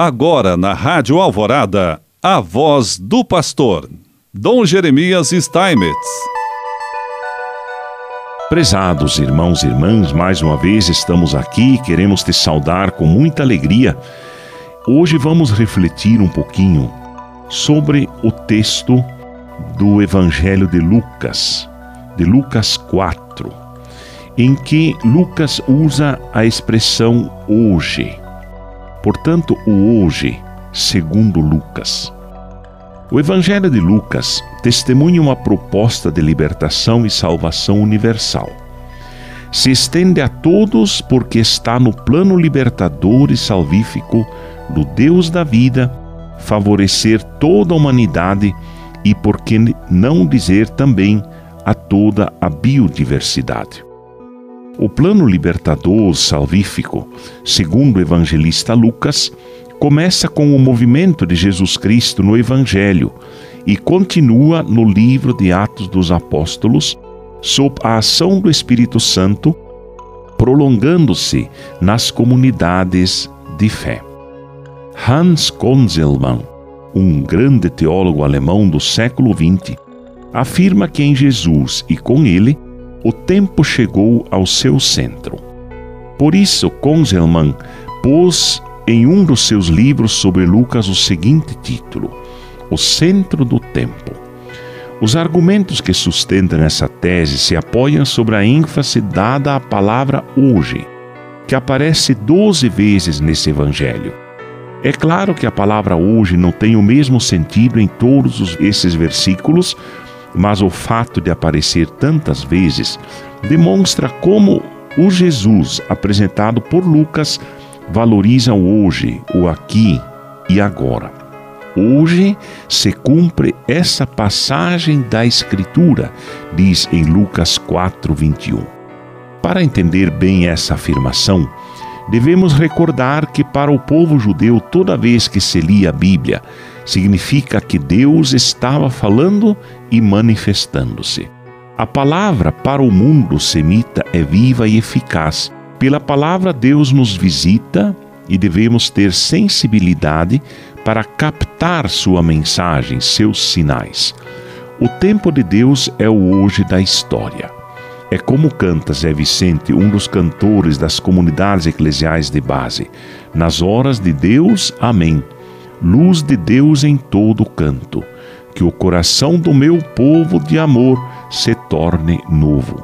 Agora na Rádio Alvorada, a voz do pastor, Dom Jeremias Steinmetz. Prezados irmãos e irmãs, mais uma vez estamos aqui e queremos te saudar com muita alegria. Hoje vamos refletir um pouquinho sobre o texto do Evangelho de Lucas, de Lucas 4, em que Lucas usa a expressão hoje. Portanto, o hoje, segundo Lucas. O Evangelho de Lucas testemunha uma proposta de libertação e salvação universal. Se estende a todos porque está no plano libertador e salvífico do Deus da vida favorecer toda a humanidade e por que não dizer também a toda a biodiversidade. O plano libertador salvífico, segundo o evangelista Lucas, começa com o movimento de Jesus Cristo no Evangelho e continua no livro de Atos dos Apóstolos, sob a ação do Espírito Santo, prolongando-se nas comunidades de fé. Hans Konzelmann, um grande teólogo alemão do século XX, afirma que em Jesus e com ele o tempo chegou ao seu centro. Por isso, Konzelmann pôs em um dos seus livros sobre Lucas o seguinte título: O Centro do Tempo. Os argumentos que sustentam essa tese se apoiam sobre a ênfase dada à palavra hoje, que aparece doze vezes nesse evangelho. É claro que a palavra hoje não tem o mesmo sentido em todos esses versículos, mas o fato de aparecer tantas vezes demonstra como o Jesus apresentado por Lucas valoriza o hoje, o aqui e agora. Hoje se cumpre essa passagem da Escritura, diz em Lucas 4, 21. Para entender bem essa afirmação, devemos recordar que para o povo judeu, toda vez que se lia a Bíblia, significa que Deus estava falando e manifestando-se. A palavra para o mundo semita é viva e eficaz. Pela palavra, Deus nos visita e devemos ter sensibilidade para captar sua mensagem, seus sinais. O tempo de Deus é o hoje da história. É como canta Zé Vicente, um dos cantores das comunidades eclesiais de base. Nas horas de Deus, amém. Luz de Deus em todo canto. Que o coração do meu povo de amor se torne novo.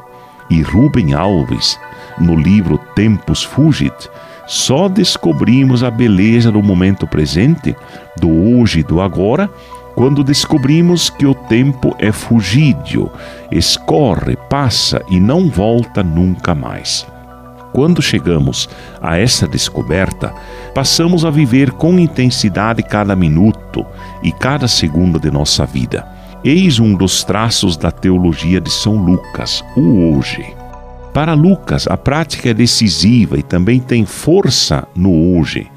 E Rubem Alves, no livro Tempus Fugit, só descobrimos a beleza do momento presente, do hoje e do agora, quando descobrimos que o tempo é fugídio, escorre, passa e não volta nunca mais. Quando chegamos a essa descoberta, passamos a viver com intensidade cada minuto e cada segundo de nossa vida. Eis um dos traços da teologia de São Lucas, o hoje. Para Lucas, a prática é decisiva e também tem força no hoje.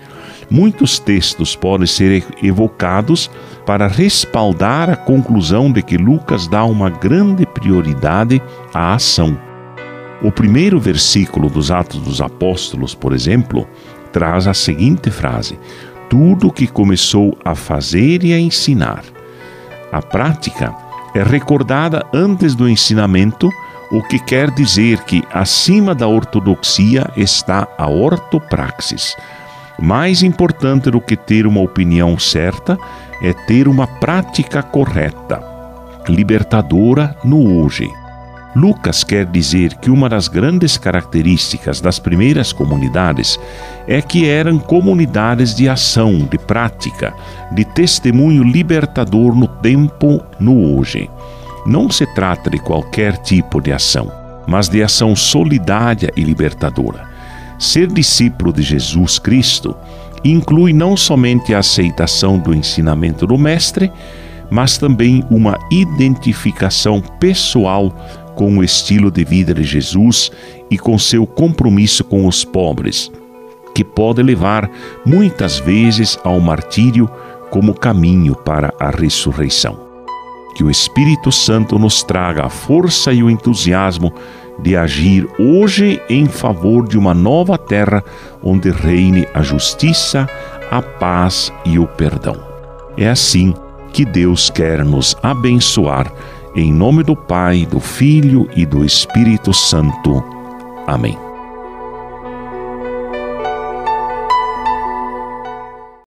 Muitos textos podem ser evocados para respaldar a conclusão de que Lucas dá uma grande prioridade à ação. O primeiro versículo dos Atos dos Apóstolos, por exemplo, traz a seguinte frase: Tudo o que começou a fazer e a ensinar. A prática é recordada antes do ensinamento, o que quer dizer que acima da ortodoxia está a ortopraxis mais importante do que ter uma opinião certa é ter uma prática correta, libertadora no hoje. Lucas quer dizer que uma das grandes características das primeiras comunidades é que eram comunidades de ação, de prática, de testemunho libertador no tempo, no hoje. Não se trata de qualquer tipo de ação, mas de ação solidária e libertadora. Ser discípulo de Jesus Cristo inclui não somente a aceitação do ensinamento do Mestre, mas também uma identificação pessoal com o estilo de vida de Jesus e com seu compromisso com os pobres, que pode levar muitas vezes ao martírio como caminho para a ressurreição. Que o Espírito Santo nos traga a força e o entusiasmo de agir hoje em favor de uma nova terra onde reine a justiça, a paz e o perdão. É assim que Deus quer nos abençoar, em nome do Pai, do Filho e do Espírito Santo. Amém.